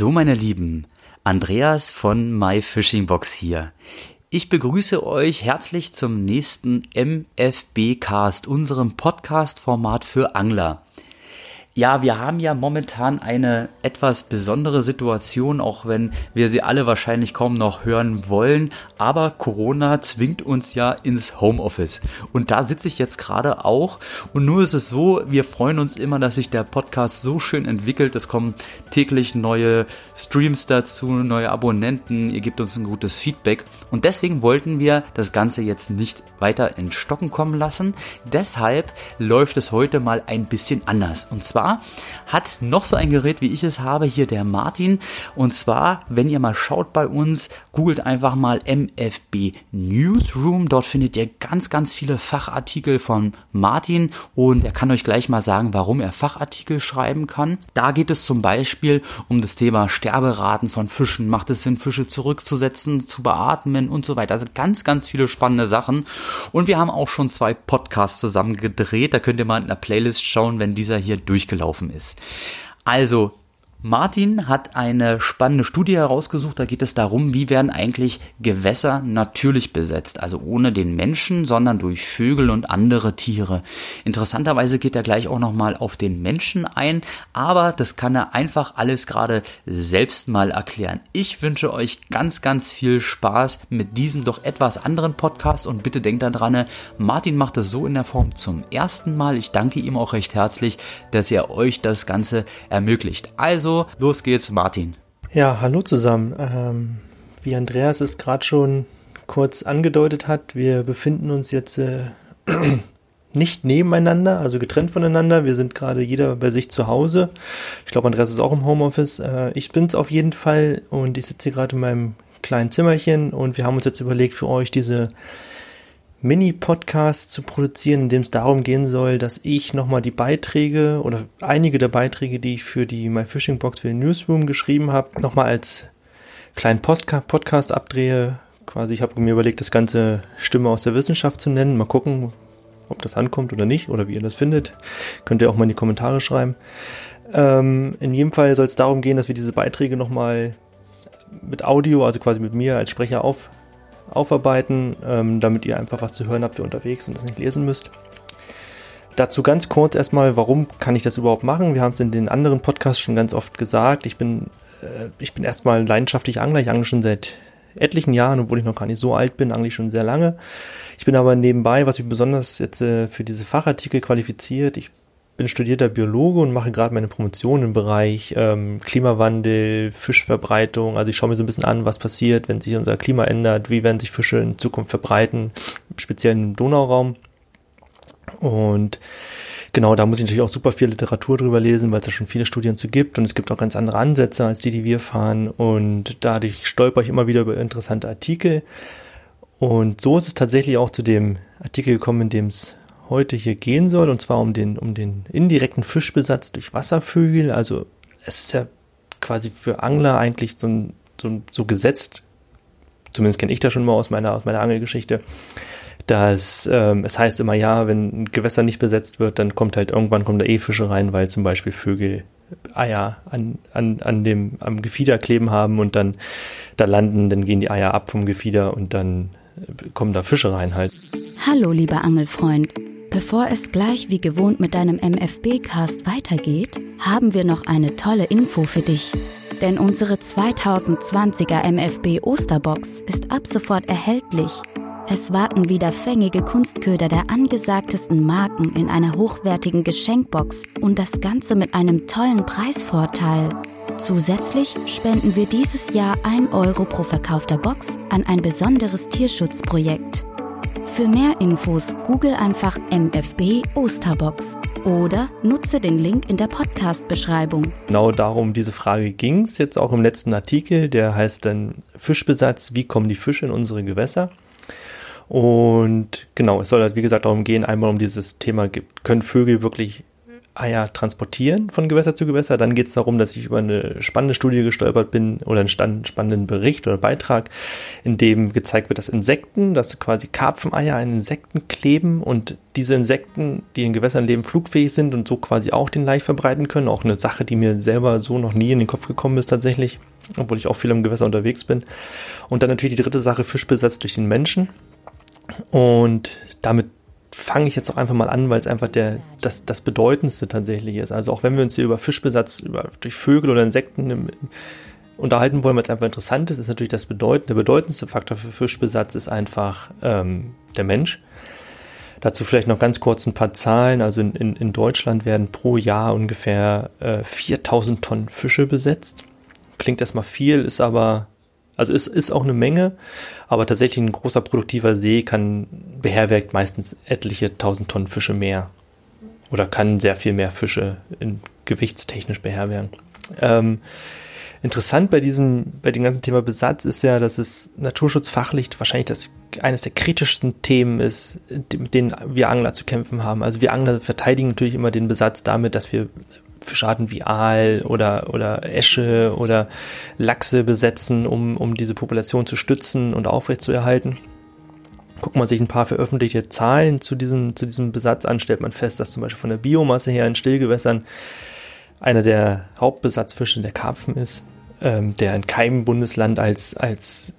So, meine Lieben, Andreas von My Fishing Box hier. Ich begrüße euch herzlich zum nächsten MFB Cast, unserem Podcast-Format für Angler. Ja, wir haben ja momentan eine etwas besondere Situation, auch wenn wir sie alle wahrscheinlich kaum noch hören wollen. Aber Corona zwingt uns ja ins Homeoffice. Und da sitze ich jetzt gerade auch. Und nur ist es so, wir freuen uns immer, dass sich der Podcast so schön entwickelt. Es kommen täglich neue Streams dazu, neue Abonnenten. Ihr gebt uns ein gutes Feedback. Und deswegen wollten wir das Ganze jetzt nicht weiter in Stocken kommen lassen. Deshalb läuft es heute mal ein bisschen anders. Und zwar zwar hat noch so ein Gerät, wie ich es habe, hier der Martin. Und zwar, wenn ihr mal schaut bei uns, googelt einfach mal MFB Newsroom. Dort findet ihr ganz, ganz viele Fachartikel von Martin und er kann euch gleich mal sagen, warum er Fachartikel schreiben kann. Da geht es zum Beispiel um das Thema Sterberaten von Fischen. Macht es Sinn, Fische zurückzusetzen, zu beatmen und so weiter. Also ganz, ganz viele spannende Sachen. Und wir haben auch schon zwei Podcasts zusammen gedreht. Da könnt ihr mal in der Playlist schauen, wenn dieser hier durchgeht gelaufen ist. Also Martin hat eine spannende Studie herausgesucht. Da geht es darum, wie werden eigentlich Gewässer natürlich besetzt. Also ohne den Menschen, sondern durch Vögel und andere Tiere. Interessanterweise geht er gleich auch nochmal auf den Menschen ein. Aber das kann er einfach alles gerade selbst mal erklären. Ich wünsche euch ganz, ganz viel Spaß mit diesem doch etwas anderen Podcast. Und bitte denkt daran, Martin macht es so in der Form zum ersten Mal. Ich danke ihm auch recht herzlich, dass er euch das Ganze ermöglicht. Also, also, los geht's, Martin. Ja, hallo zusammen. Ähm, wie Andreas es gerade schon kurz angedeutet hat, wir befinden uns jetzt äh, nicht nebeneinander, also getrennt voneinander. Wir sind gerade jeder bei sich zu Hause. Ich glaube, Andreas ist auch im Homeoffice. Äh, ich bin's auf jeden Fall und ich sitze hier gerade in meinem kleinen Zimmerchen und wir haben uns jetzt überlegt, für euch diese Mini-Podcast zu produzieren, in dem es darum gehen soll, dass ich nochmal die Beiträge oder einige der Beiträge, die ich für die My Fishing Box für den Newsroom geschrieben habe, nochmal als kleinen Postka Podcast abdrehe. Quasi, ich habe mir überlegt, das ganze Stimme aus der Wissenschaft zu nennen. Mal gucken, ob das ankommt oder nicht oder wie ihr das findet. Könnt ihr auch mal in die Kommentare schreiben. Ähm, in jedem Fall soll es darum gehen, dass wir diese Beiträge nochmal mit Audio, also quasi mit mir als Sprecher auf, aufarbeiten, ähm, damit ihr einfach was zu hören habt, ihr unterwegs und das nicht lesen müsst. Dazu ganz kurz erstmal, warum kann ich das überhaupt machen? Wir haben es in den anderen Podcasts schon ganz oft gesagt. Ich bin, äh, ich bin erstmal leidenschaftlich Angler. Ich angle schon seit etlichen Jahren, obwohl ich noch gar nicht so alt bin, eigentlich schon sehr lange. Ich bin aber nebenbei, was mich besonders jetzt äh, für diese Fachartikel qualifiziert, ich bin studierter Biologe und mache gerade meine Promotion im Bereich ähm, Klimawandel, Fischverbreitung. Also ich schaue mir so ein bisschen an, was passiert, wenn sich unser Klima ändert, wie werden sich Fische in Zukunft verbreiten, speziell im Donauraum. Und genau, da muss ich natürlich auch super viel Literatur drüber lesen, weil es da schon viele Studien zu gibt und es gibt auch ganz andere Ansätze als die, die wir fahren. Und dadurch stolper ich immer wieder über interessante Artikel. Und so ist es tatsächlich auch zu dem Artikel gekommen, in dem es heute hier gehen soll, und zwar um den, um den indirekten Fischbesatz durch Wasservögel. Also es ist ja quasi für Angler eigentlich so, so, so gesetzt, zumindest kenne ich das schon mal aus meiner, aus meiner Angelgeschichte, dass ähm, es heißt immer, ja, wenn ein Gewässer nicht besetzt wird, dann kommt halt irgendwann kommen da eh Fische rein, weil zum Beispiel Vögel Eier an, an, an dem, am Gefieder kleben haben und dann da landen, dann gehen die Eier ab vom Gefieder und dann kommen da Fische rein halt. Hallo, lieber Angelfreund. Bevor es gleich wie gewohnt mit deinem MFB-Cast weitergeht, haben wir noch eine tolle Info für dich. Denn unsere 2020er MFB Osterbox ist ab sofort erhältlich. Es warten wieder fängige Kunstköder der angesagtesten Marken in einer hochwertigen Geschenkbox und das Ganze mit einem tollen Preisvorteil. Zusätzlich spenden wir dieses Jahr 1 Euro pro verkaufter Box an ein besonderes Tierschutzprojekt. Für mehr Infos google einfach MFB Osterbox oder nutze den Link in der Podcast-Beschreibung. Genau darum diese Frage ging es jetzt auch im letzten Artikel, der heißt dann Fischbesatz, wie kommen die Fische in unsere Gewässer? Und genau, es soll halt wie gesagt darum gehen, einmal um dieses Thema, können Vögel wirklich Eier transportieren von Gewässer zu Gewässer. Dann geht es darum, dass ich über eine spannende Studie gestolpert bin oder einen spannenden Bericht oder Beitrag, in dem gezeigt wird, dass Insekten, dass quasi Karpfeneier an Insekten kleben und diese Insekten, die in Gewässern leben, flugfähig sind und so quasi auch den Laich verbreiten können. Auch eine Sache, die mir selber so noch nie in den Kopf gekommen ist tatsächlich, obwohl ich auch viel im Gewässer unterwegs bin. Und dann natürlich die dritte Sache, Fischbesatz durch den Menschen. Und damit fange ich jetzt auch einfach mal an, weil es einfach der, das, das Bedeutendste tatsächlich ist. Also auch wenn wir uns hier über Fischbesatz, über, durch Vögel oder Insekten im, unterhalten wollen, weil es einfach interessant ist, ist natürlich das bedeutende, der bedeutendste Faktor für Fischbesatz ist einfach ähm, der Mensch. Dazu vielleicht noch ganz kurz ein paar Zahlen. Also in, in, in Deutschland werden pro Jahr ungefähr äh, 4000 Tonnen Fische besetzt. Klingt erstmal viel, ist aber also es ist auch eine Menge, aber tatsächlich ein großer produktiver See kann beherbergt meistens etliche tausend Tonnen Fische mehr oder kann sehr viel mehr Fische in, gewichtstechnisch beherbergen. Ähm, interessant bei diesem, bei dem ganzen Thema Besatz ist ja, dass es naturschutzfachlich wahrscheinlich das eines der kritischsten Themen ist, mit denen wir Angler zu kämpfen haben. Also wir Angler verteidigen natürlich immer den Besatz damit, dass wir Fischarten wie Aal oder, oder Esche oder Lachse besetzen, um, um diese Population zu stützen und aufrechtzuerhalten. Guckt man sich ein paar veröffentlichte Zahlen zu diesem, zu diesem Besatz an, stellt man fest, dass zum Beispiel von der Biomasse her in Stillgewässern einer der Hauptbesatzfische der Karpfen ist, ähm, der in keinem Bundesland als, als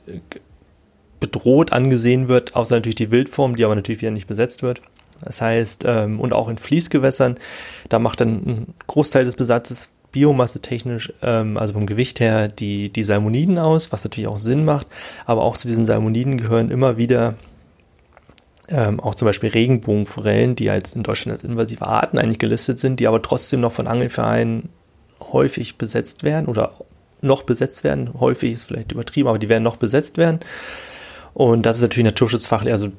bedroht angesehen wird, außer natürlich die Wildform, die aber natürlich wieder nicht besetzt wird. Das heißt, ähm, und auch in Fließgewässern, da macht dann ein Großteil des Besatzes Biomasse technisch, ähm, also vom Gewicht her, die, die Salmoniden aus, was natürlich auch Sinn macht. Aber auch zu diesen Salmoniden gehören immer wieder ähm, auch zum Beispiel Regenbogenforellen, die als in Deutschland als invasive Arten eigentlich gelistet sind, die aber trotzdem noch von Angelvereinen häufig besetzt werden oder noch besetzt werden. Häufig ist vielleicht übertrieben, aber die werden noch besetzt werden. Und das ist natürlich naturschutzfachlich, also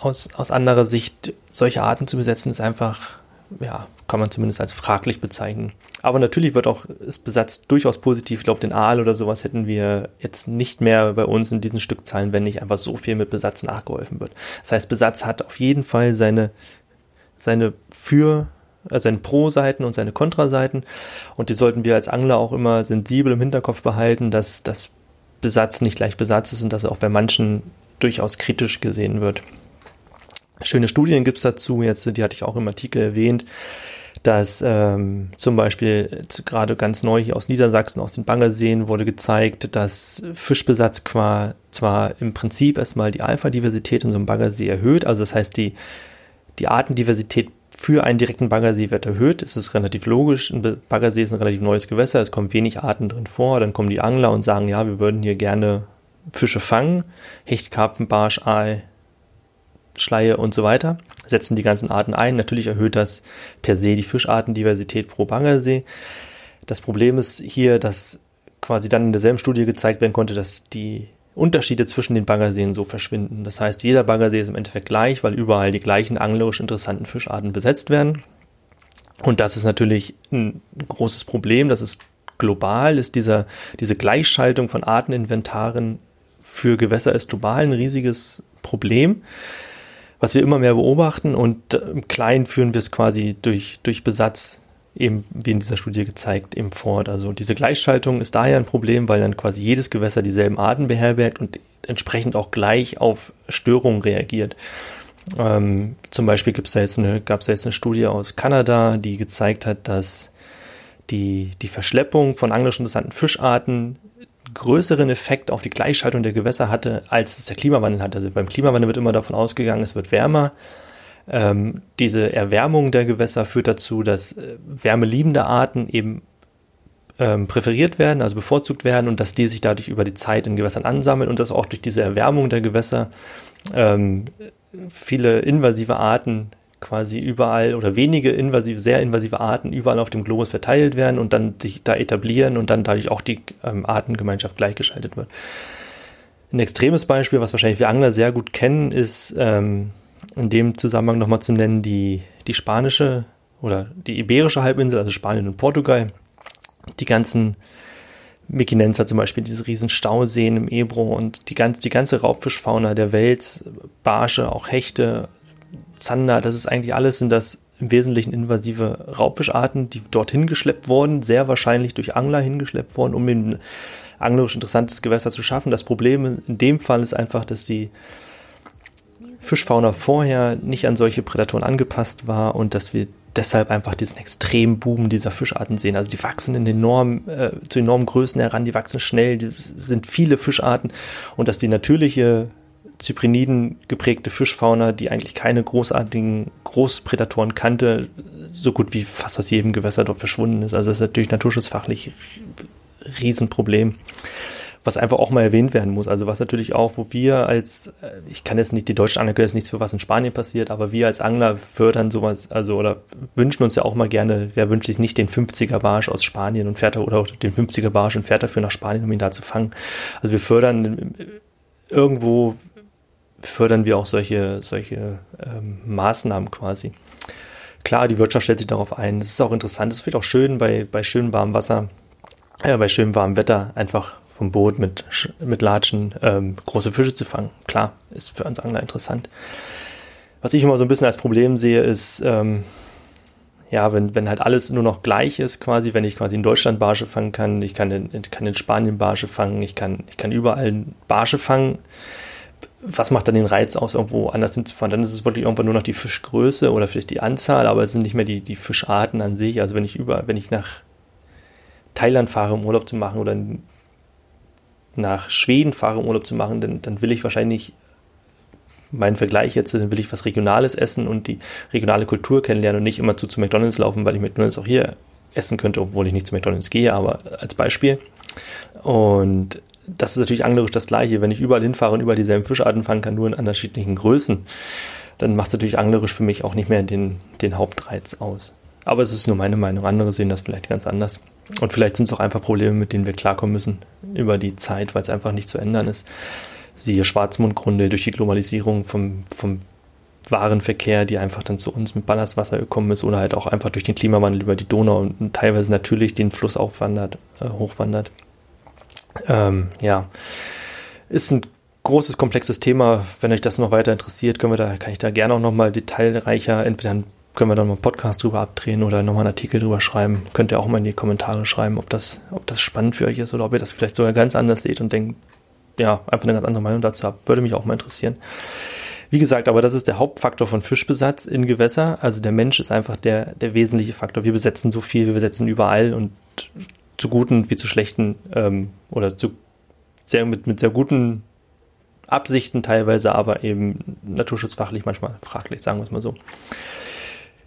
aus, aus anderer Sicht solche Arten zu besetzen, ist einfach, ja, kann man zumindest als fraglich bezeichnen. Aber natürlich wird auch, ist Besatz durchaus positiv. Ich glaube, den Aal oder sowas hätten wir jetzt nicht mehr bei uns in diesen Stückzahlen, wenn nicht einfach so viel mit Besatz nachgeholfen wird. Das heißt, Besatz hat auf jeden Fall seine, seine Für- also seine Pro-Seiten und seine Kontra-Seiten. Und die sollten wir als Angler auch immer sensibel im Hinterkopf behalten, dass das Besatz nicht gleich Besatz ist und dass er auch bei manchen durchaus kritisch gesehen wird. Schöne Studien gibt's dazu, jetzt, die hatte ich auch im Artikel erwähnt, dass ähm, zum Beispiel gerade ganz neu hier aus Niedersachsen, aus den Bangerseen, wurde gezeigt, dass Fischbesatz qua, zwar im Prinzip erstmal die Alpha-Diversität in so einem Baggersee erhöht, also das heißt, die, die Artendiversität für einen direkten Baggersee wird erhöht. Es ist relativ logisch. Ein Baggersee ist ein relativ neues Gewässer. Es kommen wenig Arten drin vor. Dann kommen die Angler und sagen, ja, wir würden hier gerne Fische fangen. Hecht, Karpfen, Barsch, Aal, Schleie und so weiter, setzen die ganzen Arten ein. Natürlich erhöht das per se die Fischartendiversität pro Bangersee. Das Problem ist hier, dass quasi dann in derselben Studie gezeigt werden konnte, dass die Unterschiede zwischen den Baggerseen so verschwinden. Das heißt, jeder Baggersee ist im Endeffekt gleich, weil überall die gleichen anglerisch interessanten Fischarten besetzt werden. Und das ist natürlich ein großes Problem. Das ist global, ist dieser, diese Gleichschaltung von Arteninventaren für Gewässer ist global ein riesiges Problem was wir immer mehr beobachten und im Kleinen führen wir es quasi durch, durch Besatz eben wie in dieser Studie gezeigt, eben fort. Also diese Gleichschaltung ist daher ein Problem, weil dann quasi jedes Gewässer dieselben Arten beherbergt und entsprechend auch gleich auf Störungen reagiert. Ähm, zum Beispiel gibt's da jetzt gab es da jetzt eine Studie aus Kanada, die gezeigt hat, dass die, die Verschleppung von anglisch interessanten Fischarten größeren Effekt auf die Gleichschaltung der Gewässer hatte, als es der Klimawandel hat. Also beim Klimawandel wird immer davon ausgegangen, es wird wärmer. Ähm, diese Erwärmung der Gewässer führt dazu, dass äh, wärmeliebende Arten eben ähm, präferiert werden, also bevorzugt werden und dass die sich dadurch über die Zeit in Gewässern ansammeln und dass auch durch diese Erwärmung der Gewässer ähm, viele invasive Arten quasi überall oder wenige invasive, sehr invasive Arten überall auf dem Globus verteilt werden und dann sich da etablieren und dann dadurch auch die ähm, Artengemeinschaft gleichgeschaltet wird. Ein extremes Beispiel, was wahrscheinlich wir Angler sehr gut kennen, ist ähm, in dem Zusammenhang nochmal zu nennen die, die spanische oder die iberische Halbinsel, also Spanien und Portugal. Die ganzen Mekinenza zum Beispiel, diese riesen Stauseen im Ebro und die, ganz, die ganze Raubfischfauna der Welt, Barsche, auch Hechte, Zander, das ist eigentlich alles, sind das im Wesentlichen invasive Raubfischarten, die dorthin geschleppt wurden, sehr wahrscheinlich durch Angler hingeschleppt wurden, um ein anglerisch interessantes Gewässer zu schaffen. Das Problem in dem Fall ist einfach, dass die Fischfauna vorher nicht an solche Prädatoren angepasst war und dass wir deshalb einfach diesen extremen Boom dieser Fischarten sehen. Also die wachsen in enorm, äh, zu enormen Größen heran, die wachsen schnell, die sind viele Fischarten und dass die natürliche Zypriniden geprägte Fischfauna, die eigentlich keine großartigen Großprädatoren kannte, so gut wie fast aus jedem Gewässer dort verschwunden ist. Also das ist natürlich naturschutzfachlich Riesenproblem was einfach auch mal erwähnt werden muss. Also was natürlich auch, wo wir als, ich kann jetzt nicht, die deutschen Angler können jetzt nichts für was in Spanien passiert, aber wir als Angler fördern sowas, also oder wünschen uns ja auch mal gerne, wer wünscht sich nicht den 50er Barsch aus Spanien und fährt da, oder den 50er Barsch und fährt dafür nach Spanien, um ihn da zu fangen. Also wir fördern irgendwo fördern wir auch solche, solche ähm, Maßnahmen quasi. Klar, die Wirtschaft stellt sich darauf ein. Es ist auch interessant, es wird auch schön bei, bei schönem warmem Wasser, äh, bei schönem warmem Wetter einfach vom Boot mit, mit Latschen ähm, große Fische zu fangen. Klar, ist für uns Angler interessant. Was ich immer so ein bisschen als Problem sehe, ist, ähm, ja, wenn, wenn halt alles nur noch gleich ist, quasi, wenn ich quasi in Deutschland Barsche fangen kann, ich kann in, kann in Spanien Barsche fangen, ich kann, ich kann überall Barsche fangen. Was macht dann den Reiz aus, irgendwo anders hinzufahren? Dann ist es wirklich irgendwann nur noch die Fischgröße oder vielleicht die Anzahl, aber es sind nicht mehr die, die Fischarten an sich. Also wenn ich über, wenn ich nach Thailand fahre, um Urlaub zu machen oder nach Schweden fahre, um Urlaub zu machen, dann, dann will ich wahrscheinlich mein Vergleich jetzt, dann will ich was Regionales essen und die regionale Kultur kennenlernen und nicht immer zu, zu McDonalds laufen, weil ich McDonalds auch hier essen könnte, obwohl ich nicht zu McDonalds gehe, aber als Beispiel. Und das ist natürlich anglerisch das Gleiche. Wenn ich überall hinfahre und überall dieselben Fischarten fangen kann, nur in unterschiedlichen Größen, dann macht es natürlich anglerisch für mich auch nicht mehr den, den Hauptreiz aus. Aber es ist nur meine Meinung. Andere sehen das vielleicht ganz anders. Und vielleicht sind es auch einfach Probleme, mit denen wir klarkommen müssen über die Zeit, weil es einfach nicht zu ändern ist. Siehe Schwarzmundgründe durch die Globalisierung vom, vom Warenverkehr, die einfach dann zu uns mit Ballastwasser gekommen ist oder halt auch einfach durch den Klimawandel über die Donau und teilweise natürlich den Fluss aufwandert, äh, hochwandert. Ähm, ja, ist ein großes, komplexes Thema. Wenn euch das noch weiter interessiert, können wir da, kann ich da gerne auch nochmal detailreicher entweder können wir dann mal einen Podcast drüber abdrehen oder nochmal einen Artikel drüber schreiben. Könnt ihr auch mal in die Kommentare schreiben, ob das, ob das spannend für euch ist oder ob ihr das vielleicht sogar ganz anders seht und denkt, ja, einfach eine ganz andere Meinung dazu habt. Würde mich auch mal interessieren. Wie gesagt, aber das ist der Hauptfaktor von Fischbesatz in Gewässer. Also der Mensch ist einfach der, der wesentliche Faktor. Wir besetzen so viel, wir besetzen überall und zu guten wie zu schlechten ähm, oder zu sehr, mit, mit sehr guten Absichten teilweise, aber eben naturschutzfachlich manchmal fraglich, sagen wir es mal so.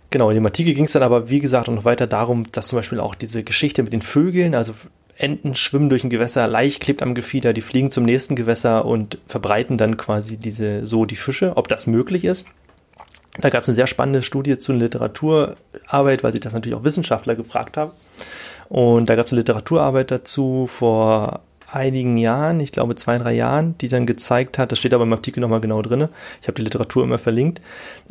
Genau, in dem Artikel ging es dann aber, wie gesagt, noch weiter darum, dass zum Beispiel auch diese Geschichte mit den Vögeln, also Enten schwimmen durch ein Gewässer, leicht klebt am Gefieder, die fliegen zum nächsten Gewässer und verbreiten dann quasi diese so die Fische, ob das möglich ist. Da gab es eine sehr spannende Studie zu Literaturarbeit, weil sich das natürlich auch Wissenschaftler gefragt haben. Und da gab es eine Literaturarbeit dazu vor einigen Jahren, ich glaube zwei, drei Jahren, die dann gezeigt hat, das steht aber im Artikel nochmal genau drin, ich habe die Literatur immer verlinkt,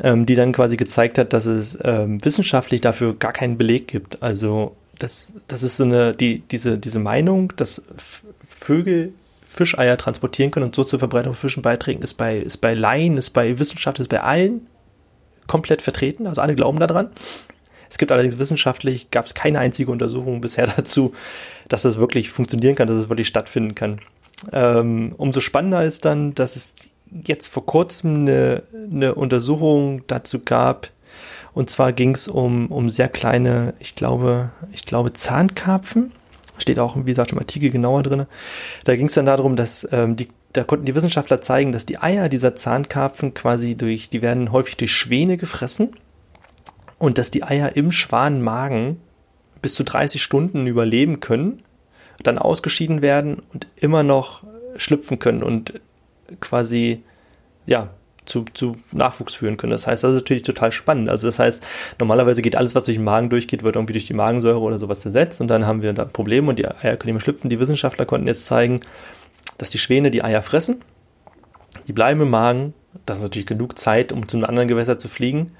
ähm, die dann quasi gezeigt hat, dass es ähm, wissenschaftlich dafür gar keinen Beleg gibt. Also das, das ist so eine, die, diese, diese Meinung, dass Vögel Fischeier transportieren können und so zur Verbreitung von Fischen beitragen, ist bei, ist bei Laien, ist bei Wissenschaft, ist bei allen komplett vertreten, also alle glauben daran. Es gibt allerdings wissenschaftlich, gab es keine einzige Untersuchung bisher dazu, dass das wirklich funktionieren kann, dass es wirklich stattfinden kann. Ähm, umso spannender ist dann, dass es jetzt vor kurzem eine, eine Untersuchung dazu gab. Und zwar ging es um, um sehr kleine, ich glaube, ich glaube Zahnkarpfen. Steht auch, wie gesagt, im Artikel genauer drin. Da ging es dann darum, dass ähm, die da konnten die Wissenschaftler zeigen, dass die Eier dieser Zahnkarpfen quasi durch, die werden häufig durch Schwäne gefressen und dass die Eier im Schwanenmagen bis zu 30 Stunden überleben können, dann ausgeschieden werden und immer noch schlüpfen können und quasi, ja, zu, zu Nachwuchs führen können. Das heißt, das ist natürlich total spannend. Also das heißt, normalerweise geht alles, was durch den Magen durchgeht, wird irgendwie durch die Magensäure oder sowas zersetzt und dann haben wir da Probleme und die Eier können nicht mehr schlüpfen. Die Wissenschaftler konnten jetzt zeigen, dass die Schwäne die Eier fressen, die bleiben im Magen, das ist natürlich genug Zeit, um zu einem anderen Gewässer zu fliegen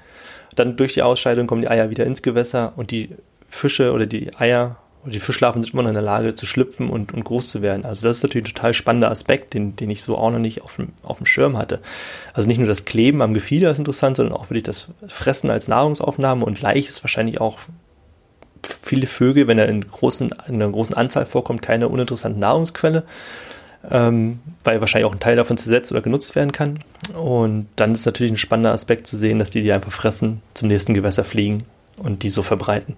dann durch die Ausscheidung kommen die Eier wieder ins Gewässer und die Fische oder die Eier die Fischlarven sind immer noch in der Lage zu schlüpfen und, und groß zu werden. Also das ist natürlich ein total spannender Aspekt, den, den ich so auch noch nicht auf dem, auf dem Schirm hatte. Also nicht nur das Kleben am Gefieder ist interessant, sondern auch wirklich das Fressen als Nahrungsaufnahme und Laich ist wahrscheinlich auch viele Vögel, wenn er in, großen, in einer großen Anzahl vorkommt, keine uninteressante Nahrungsquelle, ähm, weil wahrscheinlich auch ein Teil davon zersetzt oder genutzt werden kann. Und dann ist natürlich ein spannender Aspekt zu sehen, dass die die einfach fressen, zum nächsten Gewässer fliegen und die so verbreiten.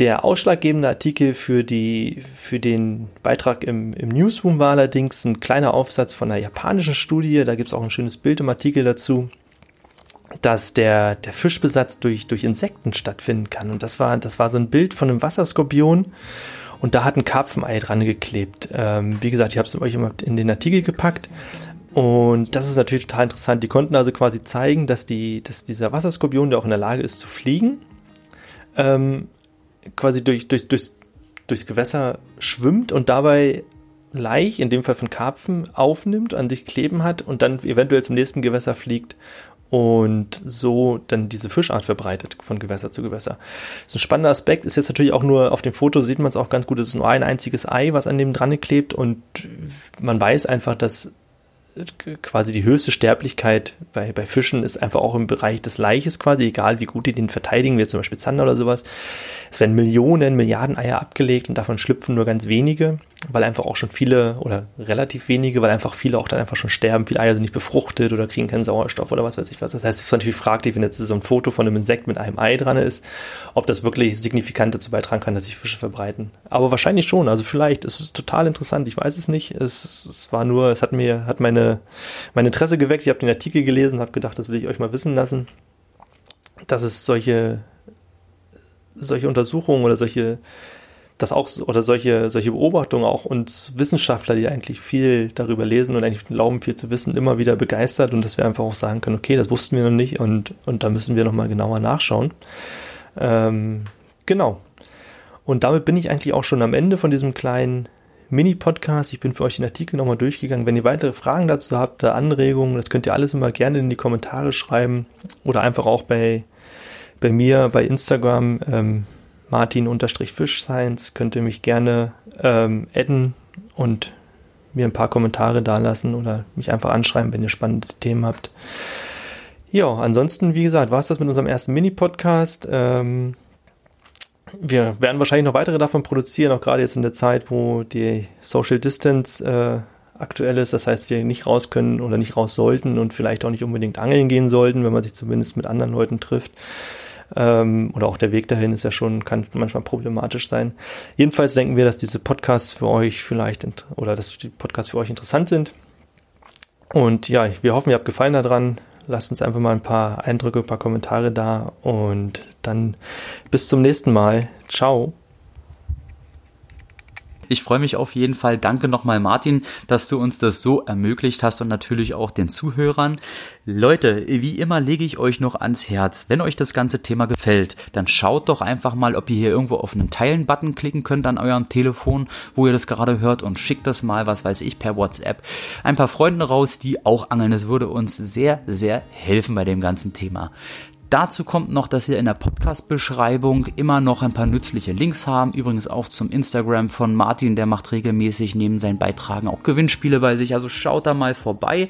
Der ausschlaggebende Artikel für, die, für den Beitrag im, im Newsroom war allerdings ein kleiner Aufsatz von einer japanischen Studie. Da gibt es auch ein schönes Bild im Artikel dazu, dass der, der Fischbesatz durch, durch Insekten stattfinden kann. Und das war, das war so ein Bild von einem Wasserskorpion. Und da hat ein Karpfenei dran geklebt. Ähm, wie gesagt, ich habe es euch immer in den Artikel gepackt. Und das ist natürlich total interessant. Die konnten also quasi zeigen, dass, die, dass dieser Wasserskorpion, der auch in der Lage ist zu fliegen, ähm, quasi durch, durch, durch, durchs Gewässer schwimmt und dabei Laich, in dem Fall von Karpfen, aufnimmt, an sich kleben hat und dann eventuell zum nächsten Gewässer fliegt und so dann diese Fischart verbreitet von Gewässer zu Gewässer. Das ist ein spannender Aspekt, ist jetzt natürlich auch nur, auf dem Foto sieht man es auch ganz gut, es ist nur ein einziges Ei, was an dem dran klebt und man weiß einfach, dass quasi die höchste Sterblichkeit bei, bei Fischen ist einfach auch im Bereich des Leiches quasi, egal wie gut die den verteidigen, wie zum Beispiel Zander oder sowas. Es werden Millionen, Milliarden Eier abgelegt und davon schlüpfen nur ganz wenige weil einfach auch schon viele oder relativ wenige, weil einfach viele auch dann einfach schon sterben. Viele Eier sind nicht befruchtet oder kriegen keinen Sauerstoff oder was weiß ich was. Das heißt, es ist natürlich fraglich, wenn jetzt so ein Foto von einem Insekt mit einem Ei dran ist, ob das wirklich signifikant dazu beitragen kann, dass sich Fische verbreiten. Aber wahrscheinlich schon. Also vielleicht, es ist total interessant. Ich weiß es nicht. Es, es war nur, es hat mir, hat meine, mein Interesse geweckt. Ich habe den Artikel gelesen, habe gedacht, das will ich euch mal wissen lassen, dass es solche, solche Untersuchungen oder solche dass auch oder solche solche Beobachtungen auch uns Wissenschaftler, die eigentlich viel darüber lesen und eigentlich glauben viel zu wissen, immer wieder begeistert und dass wir einfach auch sagen können, okay, das wussten wir noch nicht und und da müssen wir noch mal genauer nachschauen. Ähm, genau. Und damit bin ich eigentlich auch schon am Ende von diesem kleinen Mini-Podcast. Ich bin für euch den Artikel nochmal durchgegangen. Wenn ihr weitere Fragen dazu habt, Anregungen, das könnt ihr alles immer gerne in die Kommentare schreiben oder einfach auch bei, bei mir bei Instagram. Ähm, Martin-Fish könnt ihr mich gerne ähm, adden und mir ein paar Kommentare dalassen oder mich einfach anschreiben, wenn ihr spannende Themen habt. Ja, ansonsten, wie gesagt, war es das mit unserem ersten Mini-Podcast. Ähm, wir werden wahrscheinlich noch weitere davon produzieren, auch gerade jetzt in der Zeit, wo die Social Distance äh, aktuell ist. Das heißt, wir nicht raus können oder nicht raus sollten und vielleicht auch nicht unbedingt angeln gehen sollten, wenn man sich zumindest mit anderen Leuten trifft. Ähm, oder auch der Weg dahin ist ja schon, kann manchmal problematisch sein. Jedenfalls denken wir, dass diese Podcasts für euch vielleicht oder dass die Podcasts für euch interessant sind. Und ja, wir hoffen, ihr habt Gefallen daran. Lasst uns einfach mal ein paar Eindrücke, ein paar Kommentare da und dann bis zum nächsten Mal. Ciao. Ich freue mich auf jeden Fall. Danke nochmal, Martin, dass du uns das so ermöglicht hast und natürlich auch den Zuhörern. Leute, wie immer lege ich euch noch ans Herz, wenn euch das ganze Thema gefällt, dann schaut doch einfach mal, ob ihr hier irgendwo auf einen Teilen-Button klicken könnt an eurem Telefon, wo ihr das gerade hört und schickt das mal, was weiß ich, per WhatsApp ein paar Freunden raus, die auch angeln. Es würde uns sehr, sehr helfen bei dem ganzen Thema. Dazu kommt noch, dass wir in der Podcast-Beschreibung immer noch ein paar nützliche Links haben. Übrigens auch zum Instagram von Martin, der macht regelmäßig neben seinen Beitragen auch Gewinnspiele bei sich. Also schaut da mal vorbei.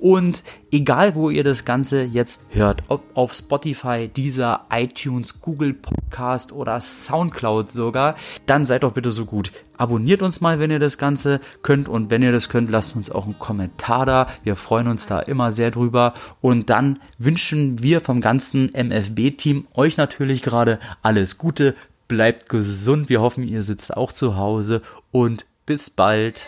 Und egal, wo ihr das Ganze jetzt hört, ob auf Spotify, dieser iTunes, Google Podcast oder Soundcloud sogar, dann seid doch bitte so gut. Abonniert uns mal, wenn ihr das Ganze könnt und wenn ihr das könnt, lasst uns auch einen Kommentar da. Wir freuen uns da immer sehr drüber und dann wünschen wir vom ganzen MFB-Team euch natürlich gerade alles Gute. Bleibt gesund. Wir hoffen, ihr sitzt auch zu Hause und bis bald.